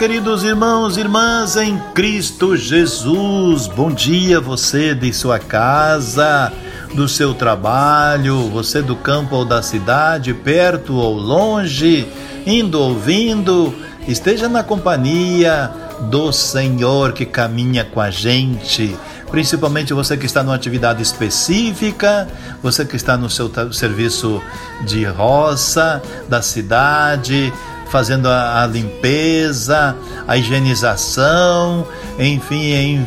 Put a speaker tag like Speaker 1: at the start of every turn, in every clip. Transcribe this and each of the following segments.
Speaker 1: queridos irmãos e irmãs em Cristo Jesus. Bom dia, você de sua casa, do seu trabalho, você do campo ou da cidade, perto ou longe, indo ou vindo. Esteja na companhia do Senhor que caminha com a gente. Principalmente você que está numa atividade específica, você que está no seu serviço de roça, da cidade, fazendo a, a limpeza, a higienização, enfim, em-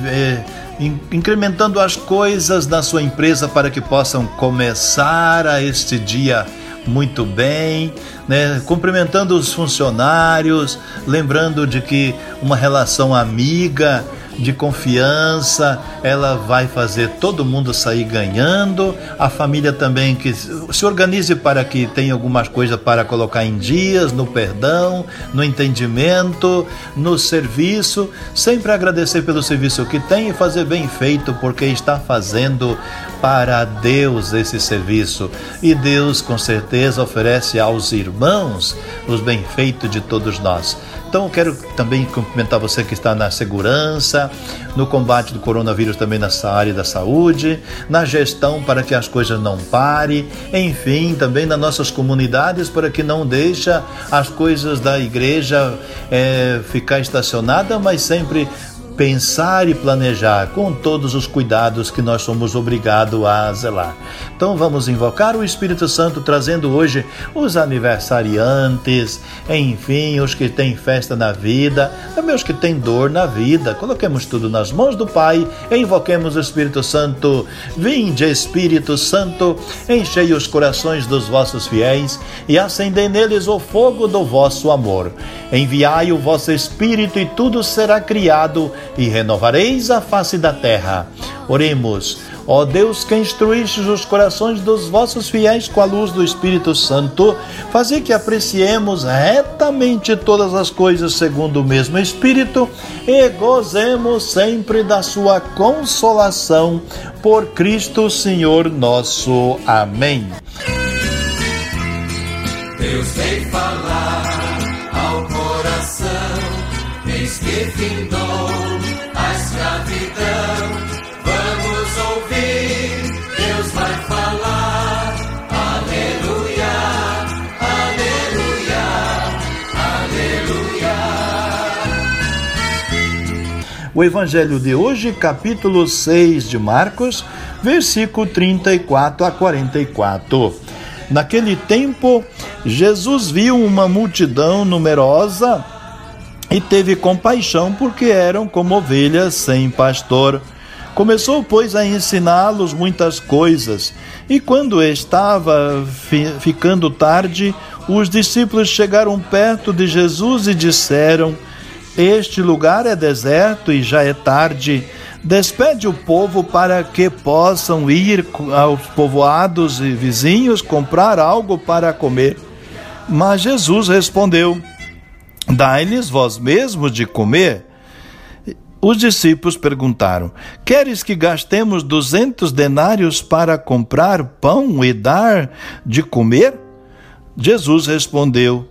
Speaker 1: in- incrementando as coisas na sua empresa para que possam começar a este dia muito bem, né? cumprimentando os funcionários, lembrando de que uma relação amiga, de confiança, ela vai fazer todo mundo sair ganhando, a família também que se organize para que tenha algumas coisas para colocar em dias, no perdão, no entendimento, no serviço, sempre agradecer pelo serviço que tem e fazer bem feito, porque está fazendo para Deus esse serviço. E Deus com certeza oferece aos irmãos os bem-feitos de todos nós. Então, eu quero também cumprimentar você que está na segurança, no combate do coronavírus também nessa área da saúde, na gestão para que as coisas não parem, enfim, também nas nossas comunidades para que não deixa as coisas da igreja eh, ficar estacionada, mas sempre pensar e planejar com todos os cuidados que nós somos obrigados a zelar. Então vamos invocar o Espírito Santo trazendo hoje os aniversariantes, enfim, os que têm festa na vida, também os que têm dor na vida. Coloquemos tudo nas mãos do Pai invoquemos o Espírito Santo. Vinde, Espírito Santo, enchei os corações dos vossos fiéis e acendei neles o fogo do vosso amor. Enviai o vosso Espírito e tudo será criado e renovareis a face da terra. Oremos. Ó Deus, que instruístes os corações dos vossos fiéis com a luz do Espírito Santo, fazei que apreciemos retamente todas as coisas segundo o mesmo Espírito e gozemos sempre da sua consolação por Cristo Senhor nosso. Amém.
Speaker 2: Deus vem falar ao coração, eis que findou
Speaker 1: O Evangelho de hoje, capítulo 6 de Marcos, versículo 34 a 44. Naquele tempo, Jesus viu uma multidão numerosa e teve compaixão, porque eram como ovelhas sem pastor. Começou, pois, a ensiná-los muitas coisas. E quando estava fi ficando tarde, os discípulos chegaram perto de Jesus e disseram: Este lugar é deserto e já é tarde. Despede o povo para que possam ir aos povoados e vizinhos comprar algo para comer. Mas Jesus respondeu: Dai-lhes vós mesmos de comer. Os discípulos perguntaram: Queres que gastemos duzentos denários para comprar pão e dar de comer? Jesus respondeu: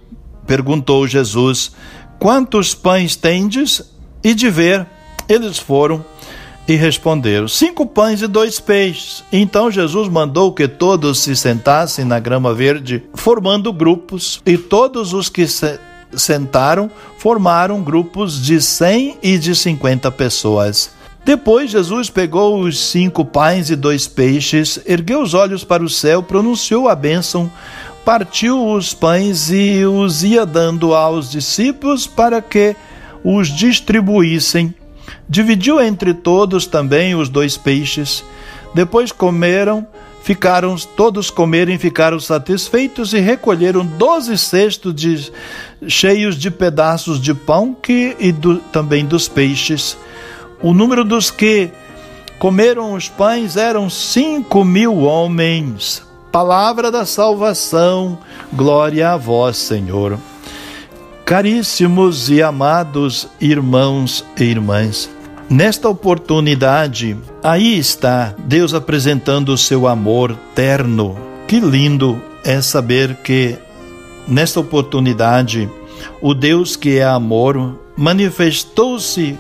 Speaker 1: Perguntou Jesus: Quantos pães tendes? E de ver, eles foram e responderam: Cinco pães e dois peixes. Então Jesus mandou que todos se sentassem na grama verde, formando grupos, e todos os que se sentaram formaram grupos de cem e de cinquenta pessoas. Depois Jesus pegou os cinco pães e dois peixes, ergueu os olhos para o céu, pronunciou a bênção, partiu os pães e os ia dando aos discípulos para que os distribuíssem. Dividiu entre todos também os dois peixes. Depois comeram ficaram todos comeram e ficaram satisfeitos e recolheram doze cestos de, cheios de pedaços de pão que, e do, também dos peixes. O número dos que comeram os pães eram cinco mil homens. Palavra da salvação, glória a vós, Senhor. Caríssimos e amados irmãos e irmãs, Nesta oportunidade, aí está Deus apresentando o seu amor terno. Que lindo é saber que, nesta oportunidade, o Deus que é amor manifestou-se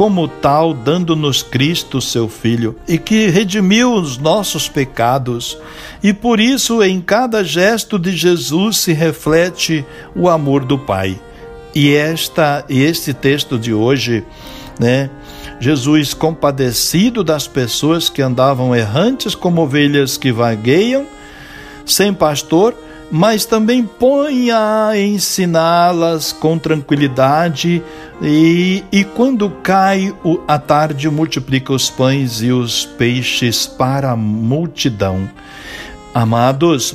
Speaker 1: como tal, dando-nos Cristo, seu Filho, e que redimiu os nossos pecados. E por isso, em cada gesto de Jesus se reflete o amor do Pai. E esta e este texto de hoje, né, Jesus, compadecido das pessoas que andavam errantes como ovelhas que vagueiam, sem pastor, mas também põe a ensiná-las com tranquilidade e, e quando cai a tarde multiplica os pães e os peixes para a multidão. Amados,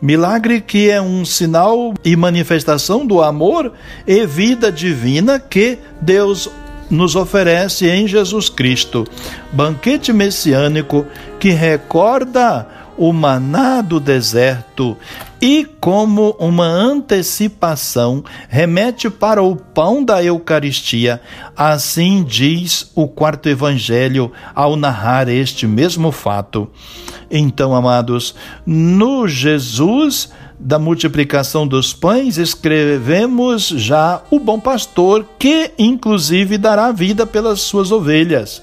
Speaker 1: milagre que é um sinal e manifestação do amor e vida divina que Deus nos oferece em Jesus Cristo, banquete messiânico que recorda o maná do deserto e, como uma antecipação, remete para o pão da Eucaristia. Assim diz o quarto evangelho ao narrar este mesmo fato. Então, amados, no Jesus da multiplicação dos pães, escrevemos já o bom pastor, que inclusive dará vida pelas suas ovelhas.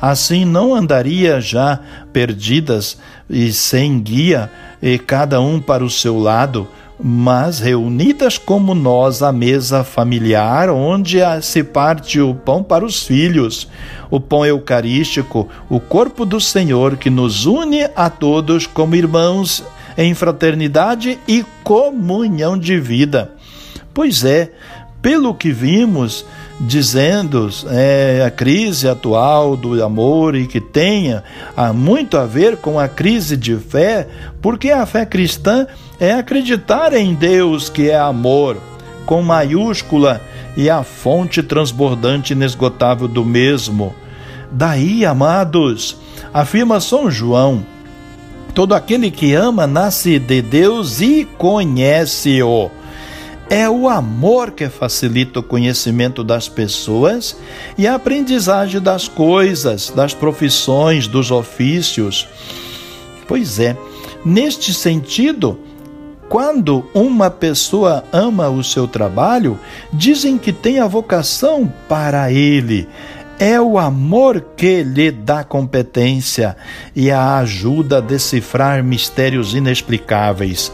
Speaker 1: Assim não andaria já perdidas e sem guia, e cada um para o seu lado, mas reunidas como nós à mesa familiar, onde se parte o pão para os filhos, o pão eucarístico, o corpo do Senhor que nos une a todos como irmãos em fraternidade e comunhão de vida. Pois é, pelo que vimos, dizendo é, a crise atual do amor e que tenha há muito a ver com a crise de fé, porque a fé cristã é acreditar em Deus que é amor, com maiúscula e a fonte transbordante inesgotável do mesmo. Daí, amados, afirma São João, Todo aquele que ama nasce de Deus e conhece-o. É o amor que facilita o conhecimento das pessoas e a aprendizagem das coisas, das profissões, dos ofícios. Pois é, neste sentido, quando uma pessoa ama o seu trabalho, dizem que tem a vocação para ele é o amor que lhe dá competência e a ajuda a decifrar mistérios inexplicáveis.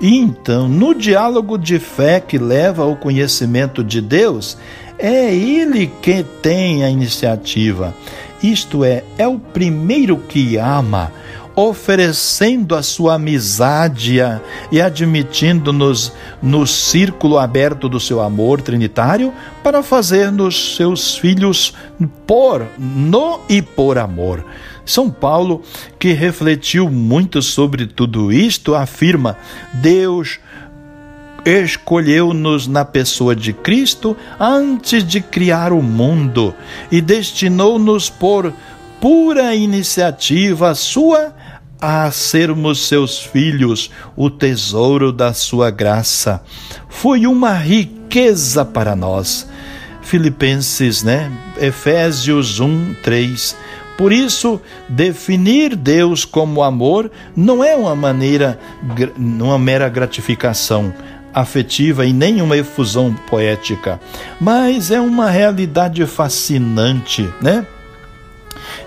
Speaker 1: E então, no diálogo de fé que leva ao conhecimento de Deus, é ele que tem a iniciativa. Isto é, é o primeiro que ama oferecendo a sua amizade e admitindo-nos no círculo aberto do seu amor trinitário para fazer-nos seus filhos por, no e por amor. São Paulo, que refletiu muito sobre tudo isto, afirma: Deus escolheu-nos na pessoa de Cristo antes de criar o mundo e destinou-nos por pura iniciativa sua a sermos seus filhos, o tesouro da sua graça. Foi uma riqueza para nós. Filipenses, né? Efésios 1, 3. Por isso, definir Deus como amor não é uma maneira, uma mera gratificação afetiva e nem uma efusão poética, mas é uma realidade fascinante, né?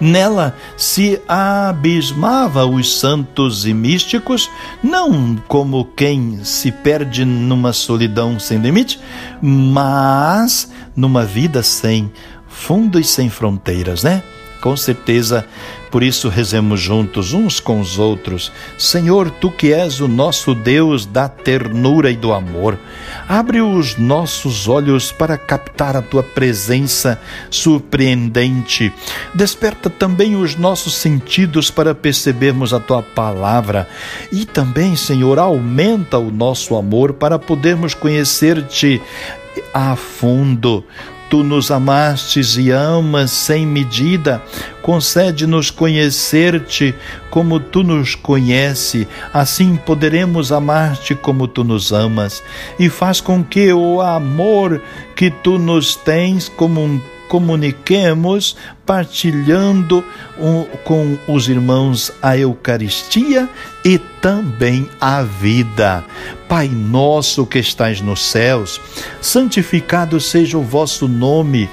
Speaker 1: Nela se abismava os santos e místicos, não como quem se perde numa solidão sem limite, mas numa vida sem fundo e sem fronteiras, né? Com certeza, Por isso rezemos juntos uns com os outros. Senhor, tu que és o nosso Deus da ternura e do amor, abre os nossos olhos para captar a tua presença surpreendente. Desperta também os nossos sentidos para percebermos a tua palavra e também, Senhor, aumenta o nosso amor para podermos conhecer-te a fundo. Tu nos amastes e amas sem medida, concede-nos conhecer-te como tu nos conhece, assim poderemos amar-te como tu nos amas, e faz com que o amor que tu nos tens como um comuniquemos partilhando com os irmãos a Eucaristia e também a vida. Pai nosso que estais nos céus, santificado seja o vosso nome.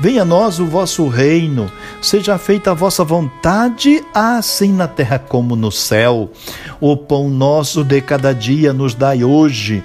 Speaker 1: Venha a nós o vosso reino, seja feita a vossa vontade, assim na terra como no céu. O pão nosso de cada dia nos dai hoje.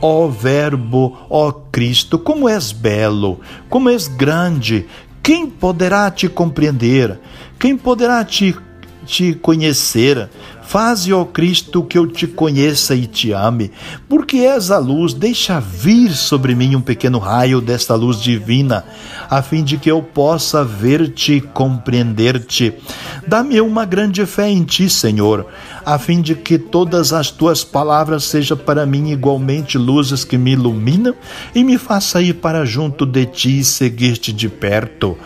Speaker 1: Ó Verbo, ó Cristo, como és belo, como és grande, quem poderá te compreender? Quem poderá te, te conhecer? Faze, ó Cristo, que eu te conheça e te ame, porque és a luz, deixa vir sobre mim um pequeno raio desta luz divina, a fim de que eu possa ver-te e compreender-te. Dá-me uma grande fé em ti, Senhor, a fim de que todas as tuas palavras sejam para mim igualmente luzes que me iluminam e me faça ir para junto de ti e seguir-te de perto,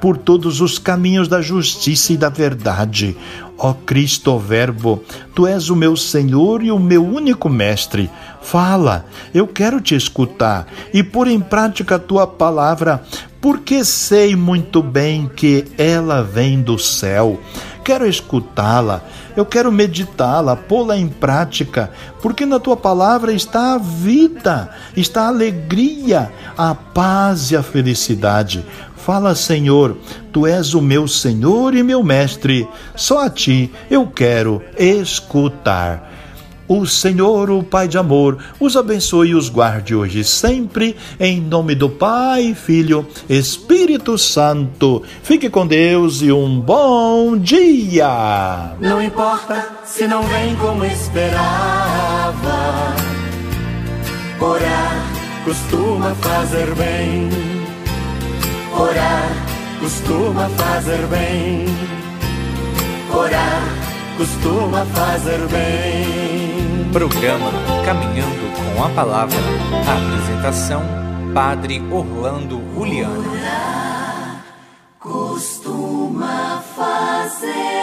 Speaker 1: por todos os caminhos da justiça e da verdade Ó Cristo, Verbo, tu és o meu Senhor e o meu único Mestre. Fala, eu quero te escutar e pôr em prática a tua palavra, porque sei muito bem que ela vem do céu. Quero escutá-la, eu quero meditá-la, pô-la em prática, porque na tua palavra está a vida, está a alegria, a paz e a felicidade. Fala, Senhor, tu és o meu Senhor e meu Mestre, só a ti eu quero escutar. O Senhor, o Pai de amor, os abençoe e os guarde hoje e sempre, em nome do Pai, Filho, Espírito Santo. Fique com Deus e um bom dia.
Speaker 2: Não importa se não vem como esperava, orar costuma fazer bem Orar costuma fazer bem. Orar costuma fazer bem.
Speaker 3: Programa Caminhando com a Palavra. A apresentação: Padre Orlando Juliano.
Speaker 4: Costuma fazer.